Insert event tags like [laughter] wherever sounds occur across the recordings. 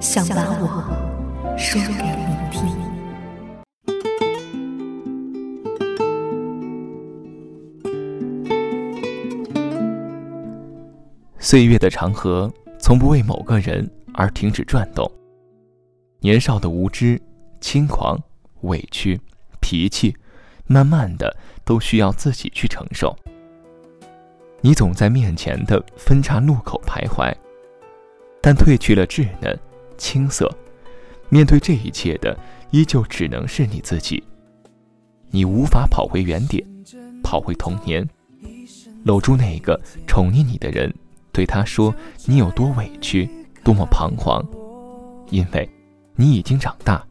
想把我说给你听。岁月的长河从不为某个人而停止转动。年少的无知、轻狂、委屈、脾气，慢慢的都需要自己去承受。你总在面前的分岔路口徘徊，但褪去了稚嫩。青涩，面对这一切的，依旧只能是你自己。你无法跑回原点，跑回童年，搂住那个宠溺你的人，对他说你有多委屈，多么彷徨，因为，你已经长大，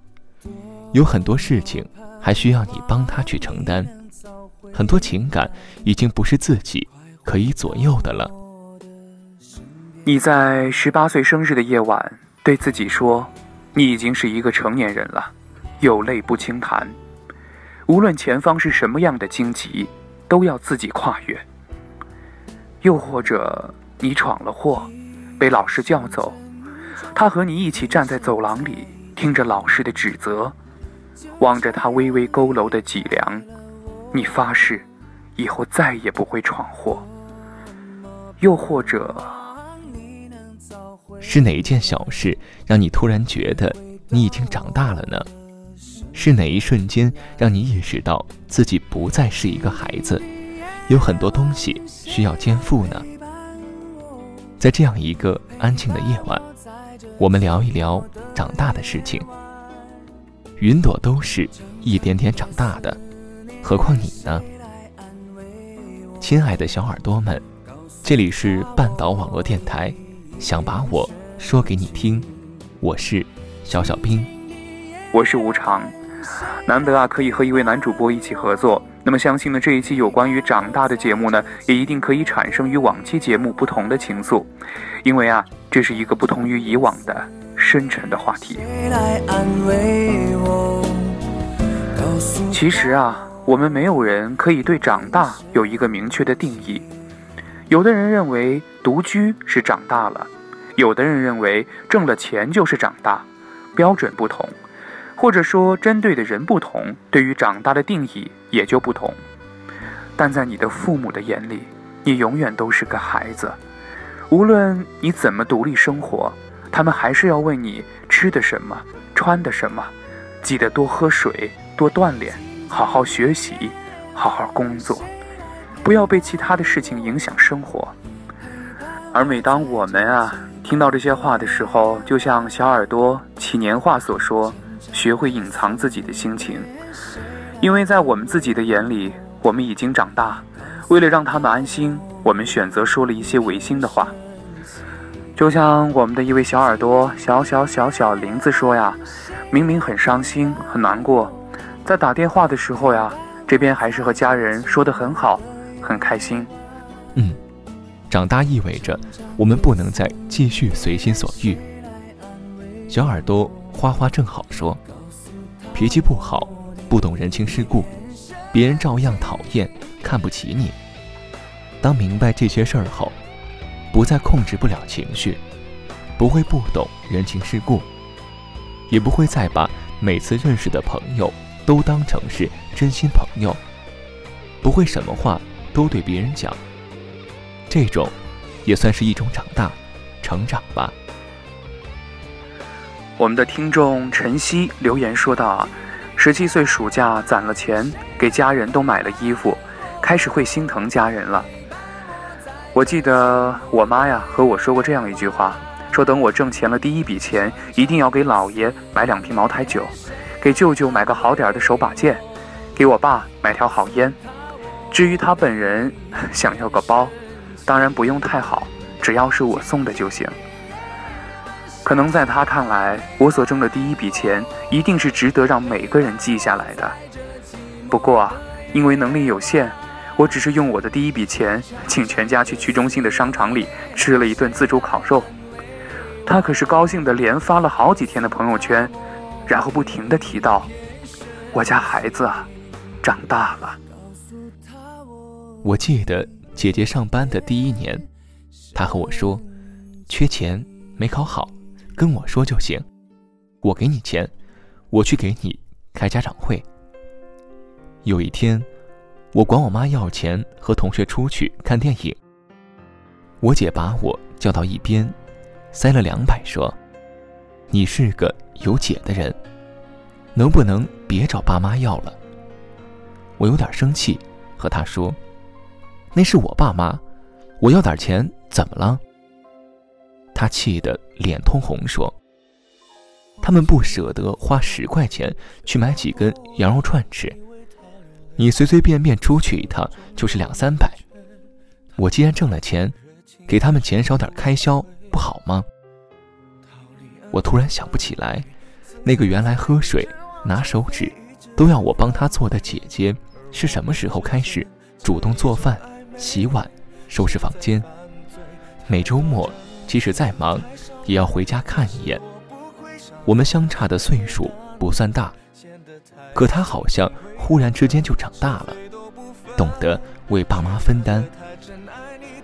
有很多事情还需要你帮他去承担，很多情感已经不是自己可以左右的了。你在十八岁生日的夜晚。对自己说：“你已经是一个成年人了，有泪不轻弹。无论前方是什么样的荆棘，都要自己跨越。又或者你闯了祸，被老师叫走，他和你一起站在走廊里，听着老师的指责，望着他微微佝偻的脊梁，你发誓，以后再也不会闯祸。又或者……”是哪一件小事让你突然觉得你已经长大了呢？是哪一瞬间让你意识到自己不再是一个孩子，有很多东西需要肩负呢？在这样一个安静的夜晚，我们聊一聊长大的事情。云朵都是一点点长大的，何况你呢？亲爱的小耳朵们，这里是半岛网络电台。想把我说给你听，我是小小兵，我是无常，难得啊，可以和一位男主播一起合作。那么相信呢，这一期有关于长大的节目呢，也一定可以产生与往期节目不同的情愫，因为啊，这是一个不同于以往的深沉的话题。其实啊，我们没有人可以对长大有一个明确的定义。有的人认为独居是长大了，有的人认为挣了钱就是长大，标准不同，或者说针对的人不同，对于长大的定义也就不同。但在你的父母的眼里，你永远都是个孩子，无论你怎么独立生活，他们还是要问你吃的什么，穿的什么，记得多喝水，多锻炼，好好学习，好好工作。不要被其他的事情影响生活。而每当我们啊听到这些话的时候，就像小耳朵起年话所说，学会隐藏自己的心情，因为在我们自己的眼里，我们已经长大。为了让他们安心，我们选择说了一些违心的话。就像我们的一位小耳朵小小小小林子说呀，明明很伤心很难过，在打电话的时候呀，这边还是和家人说的很好。很开心，嗯，长大意味着我们不能再继续随心所欲。小耳朵花花正好说：“脾气不好，不懂人情世故，别人照样讨厌，看不起你。当明白这些事儿后，不再控制不了情绪，不会不懂人情世故，也不会再把每次认识的朋友都当成是真心朋友，不会什么话。”都对别人讲，这种也算是一种长大、成长吧。我们的听众晨曦留言说道：“啊，十七岁暑假攒了钱，给家人都买了衣服，开始会心疼家人了。我记得我妈呀和我说过这样一句话，说等我挣钱了第一笔钱，一定要给姥爷买两瓶茅台酒，给舅舅买个好点的手把件，给我爸买条好烟。至于他本人 [laughs] 想要个包，当然不用太好，只要是我送的就行。可能在他看来，我所挣的第一笔钱一定是值得让每个人记下来的。不过，因为能力有限，我只是用我的第一笔钱，请全家去区中心的商场里吃了一顿自助烤肉。他可是高兴的连发了好几天的朋友圈，然后不停的提到我家孩子啊，长大了。我记得姐姐上班的第一年，她和我说，缺钱没考好。跟我说就行，我给你钱，我去给你开家长会。有一天，我管我妈要钱，和同学出去看电影。我姐把我叫到一边，塞了两百，说：“你是个有姐的人，能不能别找爸妈要了？”我有点生气，和她说：“那是我爸妈，我要点钱怎么了？”他气得脸通红，说：“他们不舍得花十块钱去买几根羊肉串吃，你随随便便出去一趟就是两三百。我既然挣了钱，给他们减少点开销不好吗？”我突然想不起来，那个原来喝水、拿手纸都要我帮她做的姐姐，是什么时候开始主动做饭、洗碗、收拾房间，每周末。即使再忙，也要回家看一眼。我们相差的岁数不算大，可他好像忽然之间就长大了，懂得为爸妈分担。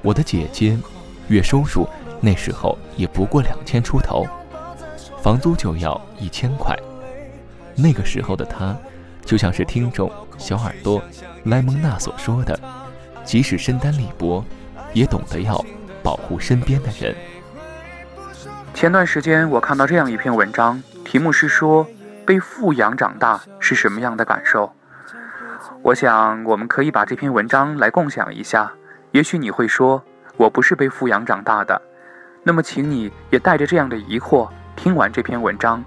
我的姐姐月收入那时候也不过两千出头，房租就要一千块。那个时候的她，就像是听众小耳朵莱蒙娜所说的，即使身单力薄，也懂得要保护身边的人。前段时间我看到这样一篇文章，题目是说被富养长大是什么样的感受。我想我们可以把这篇文章来共享一下。也许你会说我不是被富养长大的，那么请你也带着这样的疑惑听完这篇文章，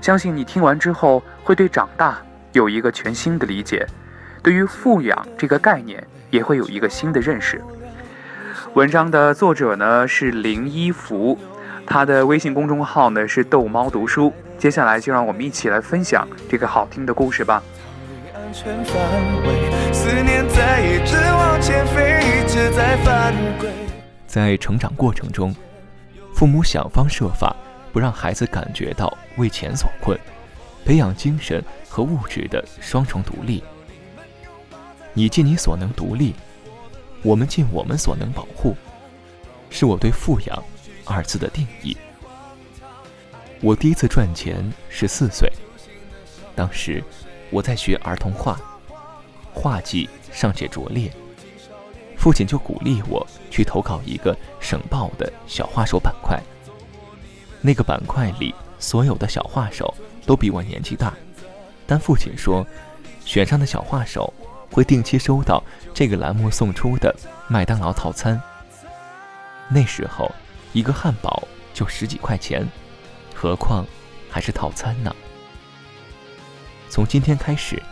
相信你听完之后会对长大有一个全新的理解，对于富养这个概念也会有一个新的认识。文章的作者呢是林一福。他的微信公众号呢是逗猫读书。接下来就让我们一起来分享这个好听的故事吧。在成长过程中，父母想方设法不让孩子感觉到为钱所困，培养精神和物质的双重独立。你尽你所能独立，我们尽我们所能保护，是我对富养。二字的定义。我第一次赚钱是四岁，当时我在学儿童画，画技尚且拙劣，父亲就鼓励我去投稿一个省报的小画手板块。那个板块里所有的小画手都比我年纪大，但父亲说，选上的小画手会定期收到这个栏目送出的麦当劳套餐。那时候。一个汉堡就十几块钱，何况还是套餐呢？从今天开始，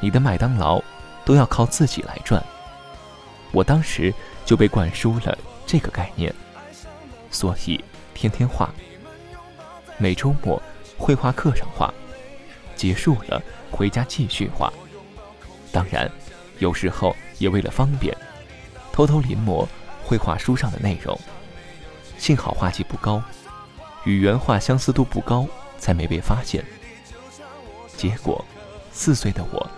你的麦当劳都要靠自己来赚。我当时就被灌输了这个概念，所以天天画，每周末绘画课上画，结束了回家继续画。当然，有时候也为了方便，偷偷临摹绘画书上的内容。幸好画技不高，与原画相似度不高，才没被发现。结果，四岁的我，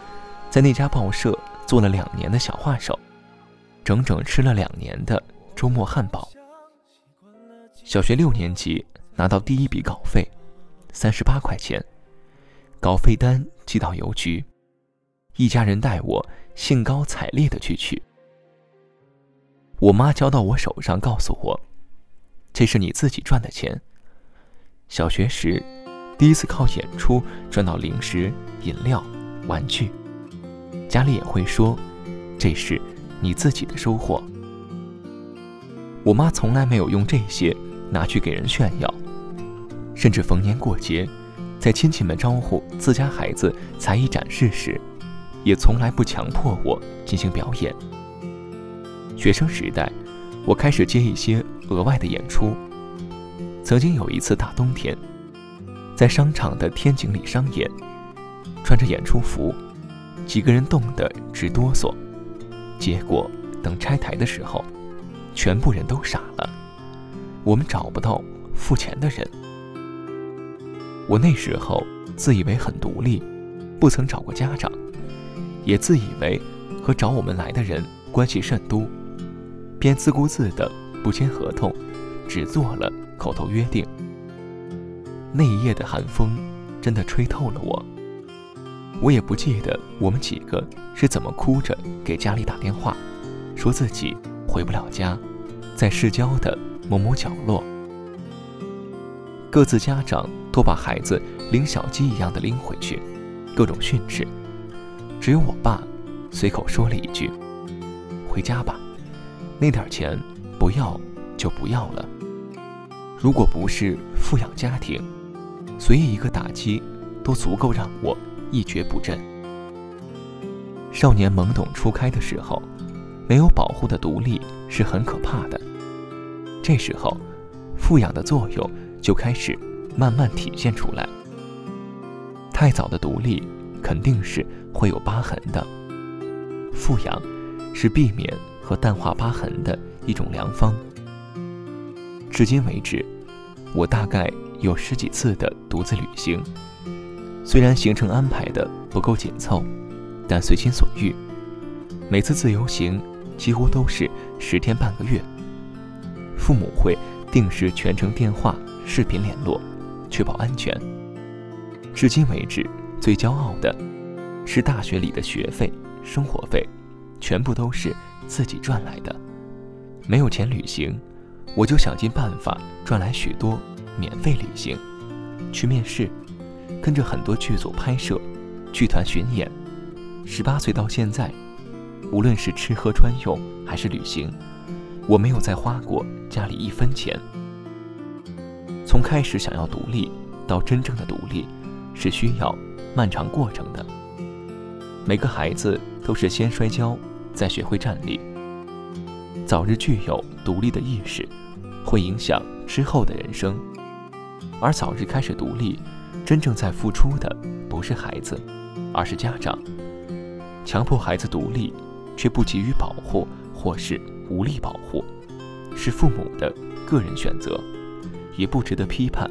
在那家报社做了两年的小画手，整整吃了两年的周末汉堡。小学六年级拿到第一笔稿费，三十八块钱，稿费单寄到邮局，一家人带我兴高采烈的去取。我妈交到我手上，告诉我。这是你自己赚的钱。小学时，第一次靠演出赚到零食、饮料、玩具，家里也会说，这是你自己的收获。我妈从来没有用这些拿去给人炫耀，甚至逢年过节，在亲戚们招呼自家孩子才艺展示时，也从来不强迫我进行表演。学生时代，我开始接一些额外的演出。曾经有一次大冬天。在商场的天井里商演，穿着演出服，几个人冻得直哆嗦。结果等拆台的时候，全部人都傻了。我们找不到付钱的人。我那时候自以为很独立，不曾找过家长，也自以为和找我们来的人关系甚都，便自顾自的不签合同，只做了口头约定。那一夜的寒风，真的吹透了我。我也不记得我们几个是怎么哭着给家里打电话，说自己回不了家，在市郊的某某角落。各自家长都把孩子拎小鸡一样的拎回去，各种训斥。只有我爸随口说了一句：“回家吧，那点钱不要就不要了。如果不是富养家庭。”随意一个打击，都足够让我一蹶不振。少年懵懂初开的时候，没有保护的独立是很可怕的。这时候，富养的作用就开始慢慢体现出来。太早的独立肯定是会有疤痕的，富养是避免和淡化疤痕的一种良方。至今为止，我大概。有十几次的独自旅行，虽然行程安排的不够紧凑，但随心所欲。每次自由行几乎都是十天半个月。父母会定时全程电话、视频联络，确保安全。至今为止，最骄傲的是大学里的学费、生活费，全部都是自己赚来的。没有钱旅行，我就想尽办法赚来许多。免费旅行，去面试，跟着很多剧组拍摄，剧团巡演。十八岁到现在，无论是吃喝穿用还是旅行，我没有再花过家里一分钱。从开始想要独立到真正的独立，是需要漫长过程的。每个孩子都是先摔跤，再学会站立。早日具有独立的意识，会影响之后的人生。而早日开始独立，真正在付出的不是孩子，而是家长。强迫孩子独立，却不给予保护，或是无力保护，是父母的个人选择，也不值得批判。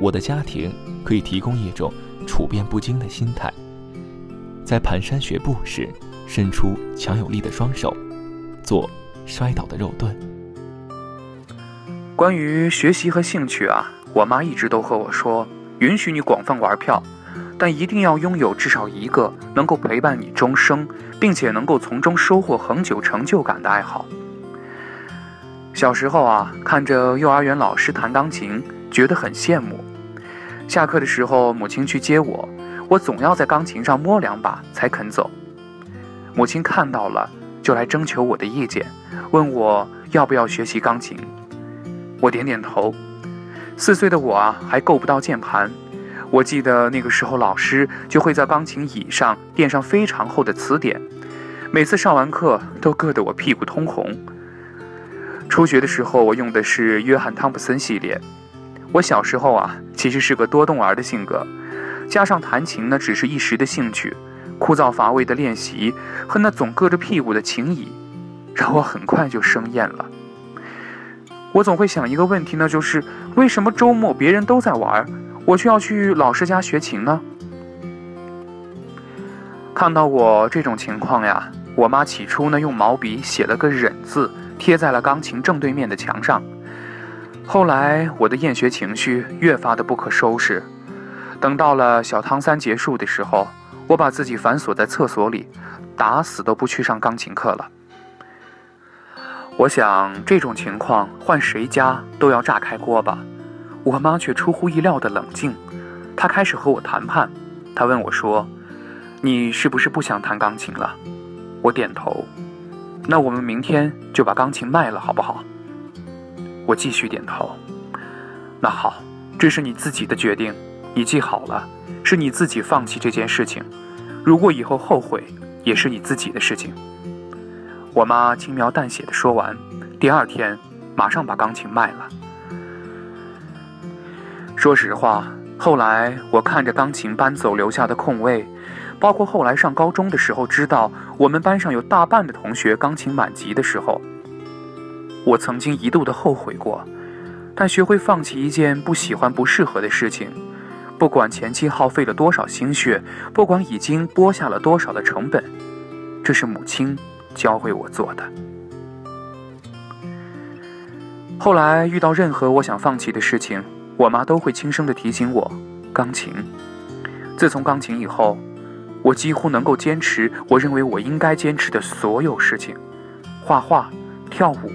我的家庭可以提供一种处变不惊的心态，在蹒跚学步时，伸出强有力的双手，做摔倒的肉盾。关于学习和兴趣啊。我妈一直都和我说，允许你广泛玩票，但一定要拥有至少一个能够陪伴你终生，并且能够从中收获恒久成就感的爱好。小时候啊，看着幼儿园老师弹钢琴，觉得很羡慕。下课的时候，母亲去接我，我总要在钢琴上摸两把才肯走。母亲看到了，就来征求我的意见，问我要不要学习钢琴。我点点头。四岁的我啊，还够不到键盘。我记得那个时候，老师就会在钢琴椅上垫上非常厚的词典，每次上完课都硌得我屁股通红。初学的时候，我用的是约翰汤普森系列。我小时候啊，其实是个多动儿的性格，加上弹琴呢，只是一时的兴趣，枯燥乏味的练习和那总硌着屁股的琴椅，让我很快就生厌了。我总会想一个问题呢，就是为什么周末别人都在玩，我却要去老师家学琴呢？看到我这种情况呀，我妈起初呢用毛笔写了个忍字，贴在了钢琴正对面的墙上。后来我的厌学情绪越发的不可收拾，等到了小汤三结束的时候，我把自己反锁在厕所里，打死都不去上钢琴课了。我想这种情况换谁家都要炸开锅吧。我妈却出乎意料的冷静。她开始和我谈判。她问我说：“你是不是不想弹钢琴了？”我点头。那我们明天就把钢琴卖了，好不好？我继续点头。那好，这是你自己的决定，你记好了，是你自己放弃这件事情。如果以后后悔，也是你自己的事情。我妈轻描淡写的说完，第二天马上把钢琴卖了。说实话，后来我看着钢琴搬走留下的空位，包括后来上高中的时候，知道我们班上有大半的同学钢琴满级的时候，我曾经一度的后悔过。但学会放弃一件不喜欢、不适合的事情，不管前期耗费了多少心血，不管已经播下了多少的成本，这是母亲教会我做的。后来遇到任何我想放弃的事情，我妈都会轻声的提醒我：钢琴。自从钢琴以后，我几乎能够坚持我认为我应该坚持的所有事情：画画、跳舞、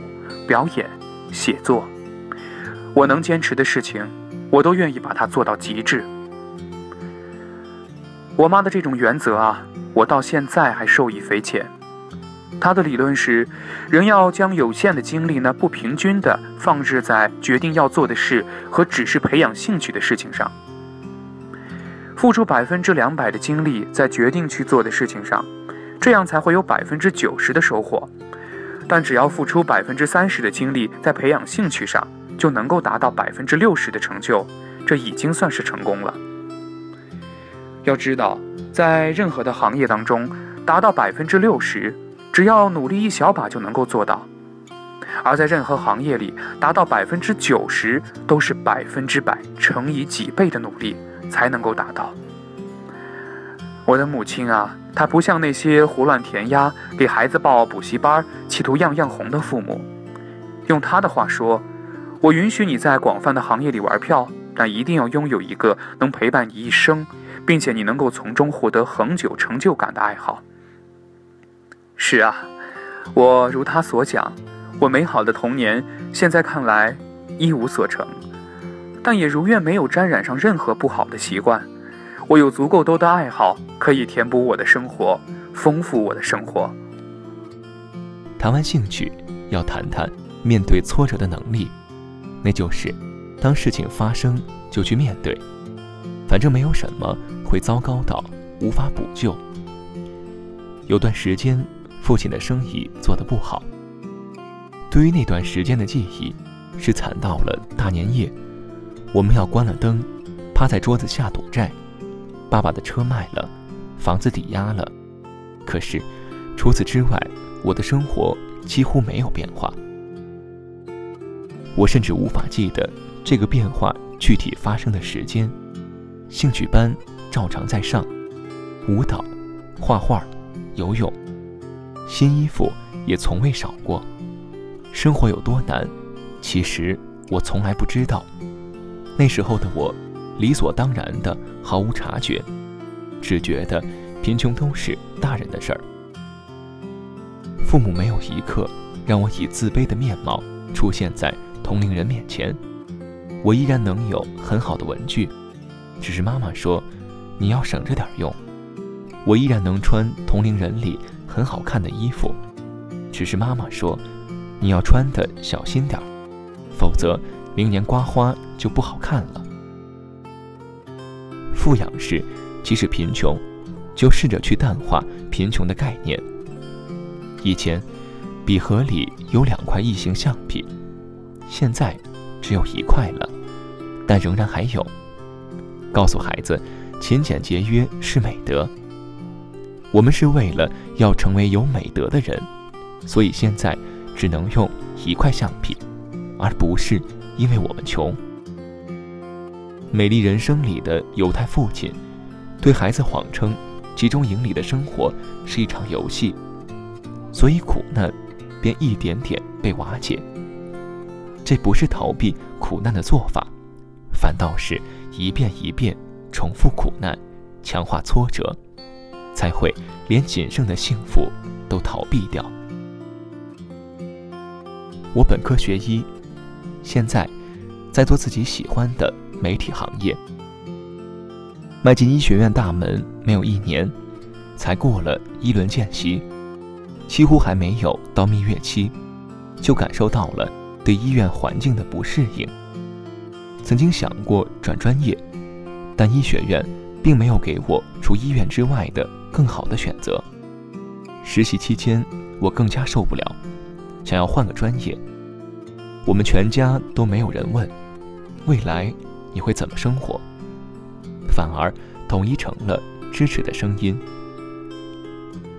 表演、写作。我能坚持的事情，我都愿意把它做到极致。我妈的这种原则啊，我到现在还受益匪浅。她的理论是，人要将有限的精力呢，不平均的放置在决定要做的事和只是培养兴趣的事情上，付出百分之两百的精力在决定去做的事情上，这样才会有百分之九十的收获。但只要付出百分之三十的精力在培养兴趣上，就能够达到百分之六十的成就，这已经算是成功了。要知道，在任何的行业当中，达到百分之六十，只要努力一小把就能够做到；而在任何行业里，达到百分之九十，都是百分之百乘以几倍的努力才能够达到。我的母亲啊，他不像那些胡乱填鸭、给孩子报补习班、企图样样红的父母。用他的话说。我允许你在广泛的行业里玩票，但一定要拥有一个能陪伴你一生，并且你能够从中获得恒久成就感的爱好。是啊，我如他所讲，我美好的童年现在看来一无所成，但也如愿没有沾染上任何不好的习惯。我有足够多的爱好可以填补我的生活，丰富我的生活。谈完兴趣，要谈谈面对挫折的能力。那就是，当事情发生就去面对，反正没有什么会糟糕到无法补救。有段时间，父亲的生意做得不好。对于那段时间的记忆，是惨到了大年夜，我们要关了灯，趴在桌子下赌债。爸爸的车卖了，房子抵押了，可是除此之外，我的生活几乎没有变化。我甚至无法记得这个变化具体发生的时间。兴趣班照常在上，舞蹈、画画、游泳，新衣服也从未少过。生活有多难，其实我从来不知道。那时候的我，理所当然的毫无察觉，只觉得贫穷都是大人的事儿。父母没有一刻让我以自卑的面貌出现在。同龄人面前，我依然能有很好的文具，只是妈妈说你要省着点用。我依然能穿同龄人里很好看的衣服，只是妈妈说你要穿的小心点否则明年刮花就不好看了。富养是，即使贫穷，就试着去淡化贫穷的概念。以前，笔盒里有两块异形橡皮。现在只有一块了，但仍然还有。告诉孩子，勤俭节约是美德。我们是为了要成为有美德的人，所以现在只能用一块橡皮，而不是因为我们穷。《美丽人生》里的犹太父亲对孩子谎称，集中营里的生活是一场游戏，所以苦难便一点点被瓦解。这不是逃避苦难的做法，反倒是一遍一遍重复苦难，强化挫折，才会连仅剩的幸福都逃避掉。我本科学医，现在在做自己喜欢的媒体行业。迈进医学院大门没有一年，才过了一轮见习，几乎还没有到蜜月期，就感受到了对医院环境的不适应。曾经想过转专业，但医学院并没有给我除医院之外的更好的选择。实习期间，我更加受不了，想要换个专业。我们全家都没有人问，未来你会怎么生活？反而统一成了支持的声音。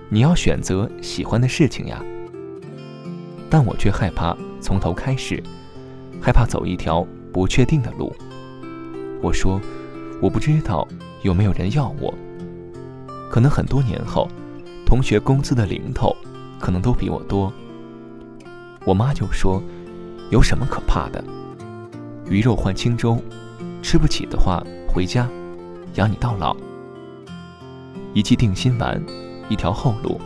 你要选择喜欢的事情呀，但我却害怕从头开始，害怕走一条不确定的路。我说，我不知道有没有人要我。可能很多年后，同学工资的零头可能都比我多。我妈就说，有什么可怕的？鱼肉换轻舟，吃不起的话回家。养你到老，一剂定心丸，一条后路，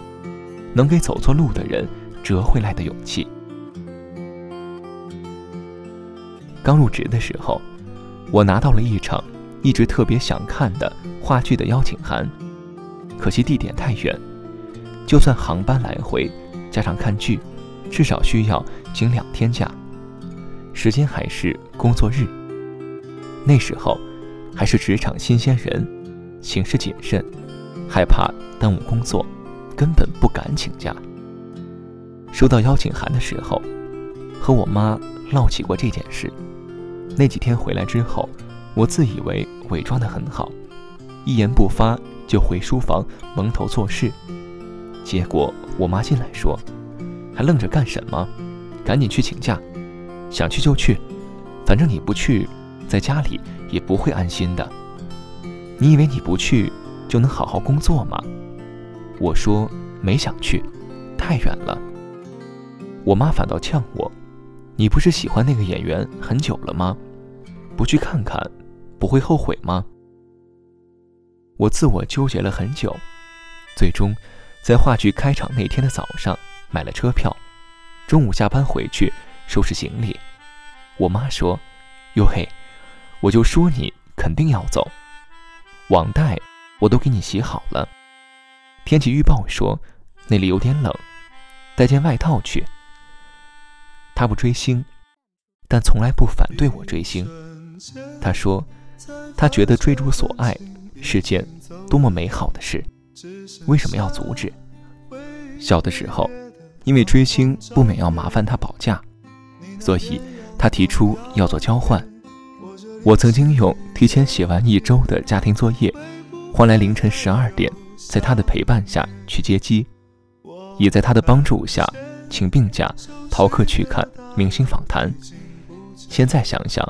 能给走错路的人折回来的勇气。刚入职的时候，我拿到了一场一直特别想看的话剧的邀请函，可惜地点太远，就算航班来回加上看剧，至少需要请两天假，时间还是工作日。那时候。还是职场新鲜人，行事谨慎，害怕耽误工作，根本不敢请假。收到邀请函的时候，和我妈唠起过这件事。那几天回来之后，我自以为伪装得很好，一言不发就回书房蒙头做事。结果我妈进来说：“还愣着干什么？赶紧去请假，想去就去，反正你不去，在家里。”也不会安心的。你以为你不去就能好好工作吗？我说没想去，太远了。我妈反倒呛我：“你不是喜欢那个演员很久了吗？不去看看，不会后悔吗？”我自我纠结了很久，最终在话剧开场那天的早上买了车票，中午下班回去收拾行李。我妈说：“哟嘿。”我就说你肯定要走，网贷我都给你洗好了。天气预报说那里有点冷，带件外套去。他不追星，但从来不反对我追星。他说他觉得追逐所爱是件多么美好的事，为什么要阻止？小的时候，因为追星不免要麻烦他保价，所以他提出要做交换。我曾经用提前写完一周的家庭作业，换来凌晨十二点，在他的陪伴下去接机，也在他的帮助下请病假逃课去看明星访谈。现在想想，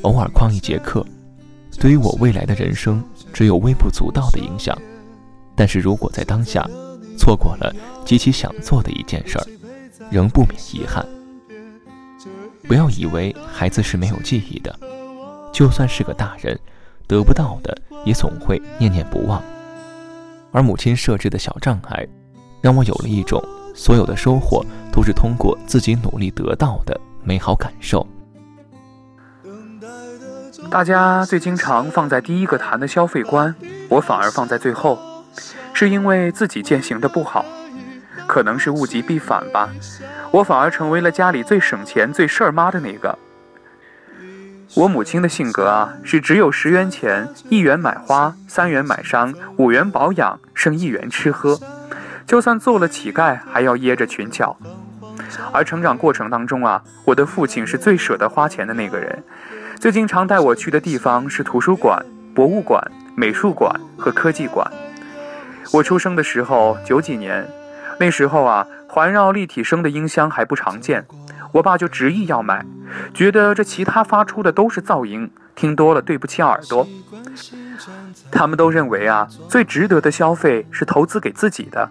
偶尔旷一节课，对于我未来的人生只有微不足道的影响。但是如果在当下错过了极其想做的一件事儿，仍不免遗憾。不要以为孩子是没有记忆的。就算是个大人，得不到的也总会念念不忘。而母亲设置的小障碍，让我有了一种所有的收获都是通过自己努力得到的美好感受。大家最经常放在第一个谈的消费观，我反而放在最后，是因为自己践行的不好，可能是物极必反吧。我反而成为了家里最省钱、最事儿妈的那个。我母亲的性格啊，是只有十元钱，一元买花，三元买伤，五元保养，剩一元吃喝。就算做了乞丐，还要掖着裙角。而成长过程当中啊，我的父亲是最舍得花钱的那个人，最经常带我去的地方是图书馆、博物馆、美术馆和科技馆。我出生的时候九几年，那时候啊，环绕立体声的音箱还不常见。我爸就执意要买，觉得这其他发出的都是噪音，听多了对不起耳朵。他们都认为啊，最值得的消费是投资给自己的。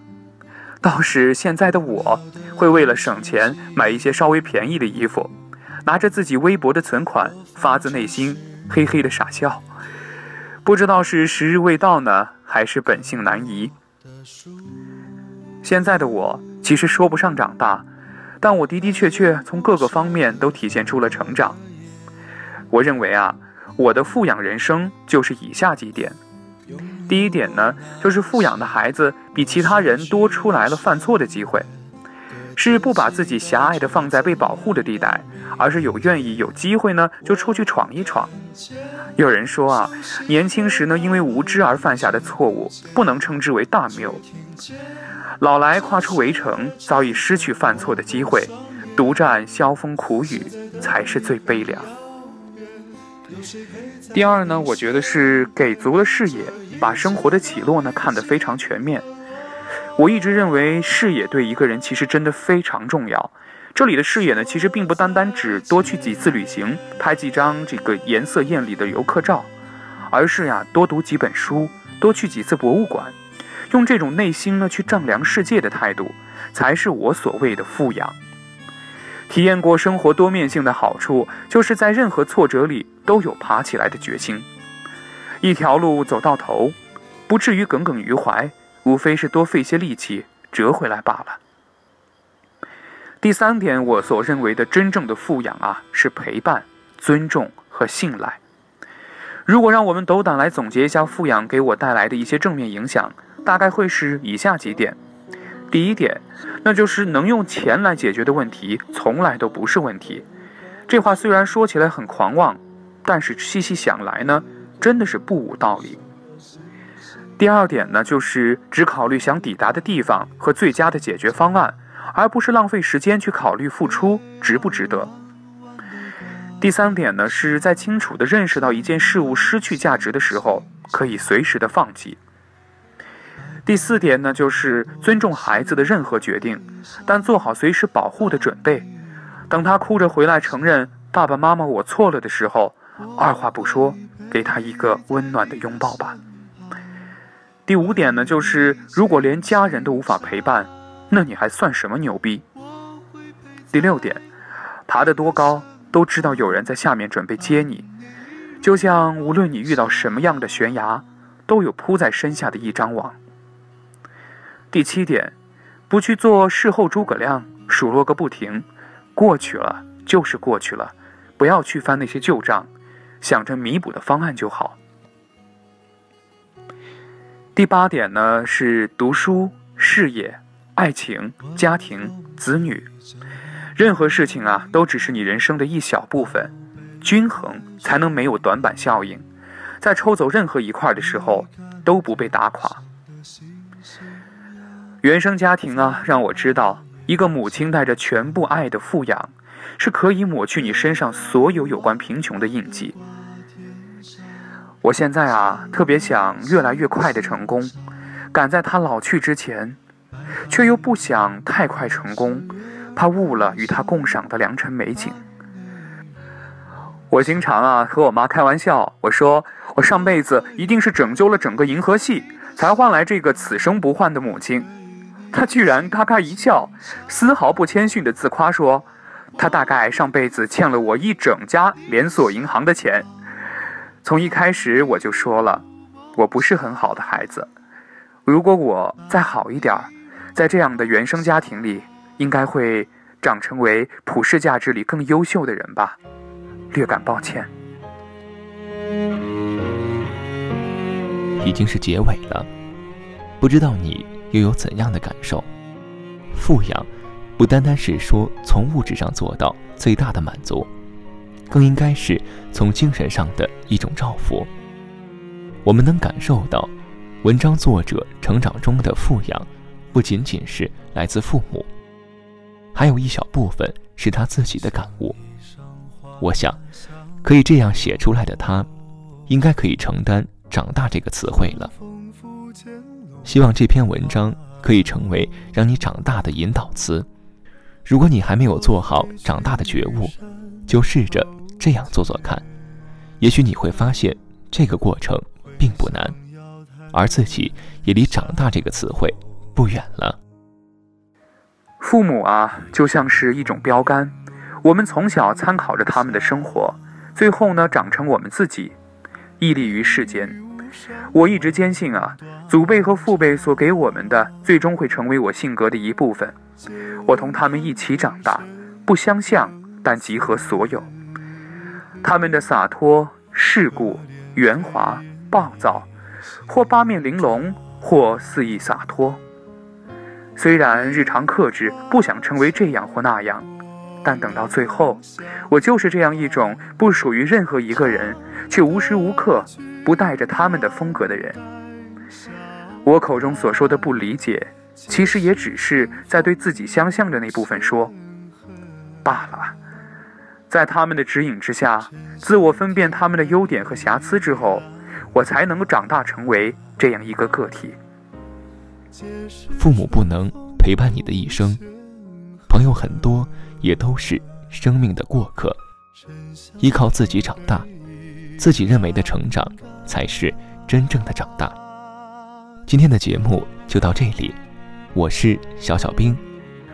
倒是现在的我，会为了省钱买一些稍微便宜的衣服，拿着自己微薄的存款，发自内心嘿嘿的傻笑。不知道是时日未到呢，还是本性难移。现在的我其实说不上长大。但我的的确确从各个方面都体现出了成长。我认为啊，我的富养人生就是以下几点。第一点呢，就是富养的孩子比其他人多出来了犯错的机会，是不把自己狭隘的放在被保护的地带，而是有愿意有机会呢就出去闯一闯。有人说啊，年轻时呢因为无知而犯下的错误不能称之为大谬，老来跨出围城早已失去犯错的机会，独占萧风苦雨才是最悲凉。第二呢，我觉得是给足了视野，把生活的起落呢看得非常全面。我一直认为视野对一个人其实真的非常重要。这里的视野呢，其实并不单单指多去几次旅行，拍几张这个颜色艳丽的游客照，而是呀多读几本书，多去几次博物馆，用这种内心呢去丈量世界的态度，才是我所谓的富养。体验过生活多面性的好处，就是在任何挫折里都有爬起来的决心。一条路走到头，不至于耿耿于怀，无非是多费些力气折回来罢了。第三点，我所认为的真正的富养啊，是陪伴、尊重和信赖。如果让我们斗胆来总结一下富养给我带来的一些正面影响，大概会是以下几点。第一点，那就是能用钱来解决的问题，从来都不是问题。这话虽然说起来很狂妄，但是细细想来呢，真的是不无道理。第二点呢，就是只考虑想抵达的地方和最佳的解决方案，而不是浪费时间去考虑付出值不值得。第三点呢，是在清楚地认识到一件事物失去价值的时候，可以随时的放弃。第四点呢，就是尊重孩子的任何决定，但做好随时保护的准备。等他哭着回来承认“爸爸妈妈，我错了”的时候，二话不说，给他一个温暖的拥抱吧。第五点呢，就是如果连家人都无法陪伴，那你还算什么牛逼？第六点，爬得多高，都知道有人在下面准备接你，就像无论你遇到什么样的悬崖，都有铺在身下的一张网。第七点，不去做事后诸葛亮，数落个不停。过去了就是过去了，不要去翻那些旧账，想着弥补的方案就好。第八点呢是读书、事业、爱情、家庭、子女，任何事情啊都只是你人生的一小部分，均衡才能没有短板效应，在抽走任何一块的时候都不被打垮。原生家庭啊，让我知道，一个母亲带着全部爱的富养，是可以抹去你身上所有有关贫穷的印记。我现在啊，特别想越来越快的成功，赶在他老去之前，却又不想太快成功，怕误了与他共赏的良辰美景。我经常啊和我妈开玩笑，我说我上辈子一定是拯救了整个银河系，才换来这个此生不换的母亲。他居然咔咔一笑，丝毫不谦逊地自夸说：“他大概上辈子欠了我一整家连锁银行的钱。”从一开始我就说了，我不是很好的孩子。如果我再好一点儿，在这样的原生家庭里，应该会长成为普世价值里更优秀的人吧。略感抱歉。已经是结尾了，不知道你。又有怎样的感受？富养，不单单是说从物质上做到最大的满足，更应该是从精神上的一种照拂。我们能感受到，文章作者成长中的富养，不仅仅是来自父母，还有一小部分是他自己的感悟。我想，可以这样写出来的他，应该可以承担“长大”这个词汇了。希望这篇文章可以成为让你长大的引导词。如果你还没有做好长大的觉悟，就试着这样做做看，也许你会发现这个过程并不难，而自己也离“长大”这个词汇不远了。父母啊，就像是一种标杆，我们从小参考着他们的生活，最后呢，长成我们自己，屹立于世间。我一直坚信啊，祖辈和父辈所给我们的，最终会成为我性格的一部分。我同他们一起长大，不相像，但集合所有。他们的洒脱、世故、圆滑、暴躁，或八面玲珑，或肆意洒脱。虽然日常克制，不想成为这样或那样，但等到最后，我就是这样一种不属于任何一个人，却无时无刻不带着他们的风格的人。我口中所说的不理解，其实也只是在对自己相像的那部分说罢了。在他们的指引之下，自我分辨他们的优点和瑕疵之后，我才能够长大成为这样一个个体。父母不能陪伴你的一生，朋友很多也都是生命的过客。依靠自己长大，自己认为的成长才是真正的长大。今天的节目就到这里，我是小小兵，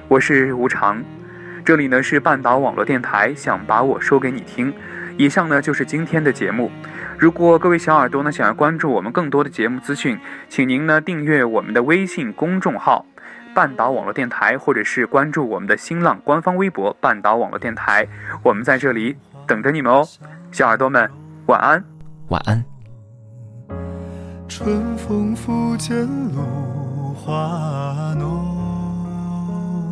我是无常，这里呢是半岛网络电台，想把我说给你听。以上呢就是今天的节目。如果各位小耳朵呢想要关注我们更多的节目资讯，请您呢订阅我们的微信公众号“半岛网络电台”，或者是关注我们的新浪官方微博“半岛网络电台”。我们在这里等着你们哦，小耳朵们，晚安，晚安。春风拂槛露华浓，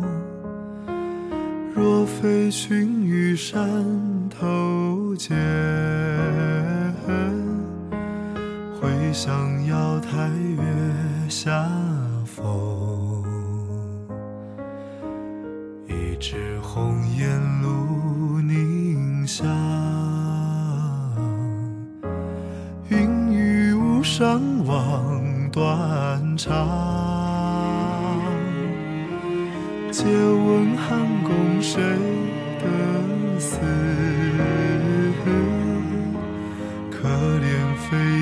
若非群玉山头见，会向瑶台月下逢。一枝红艳露凝香。相望断肠，借问汉宫谁得似？可怜飞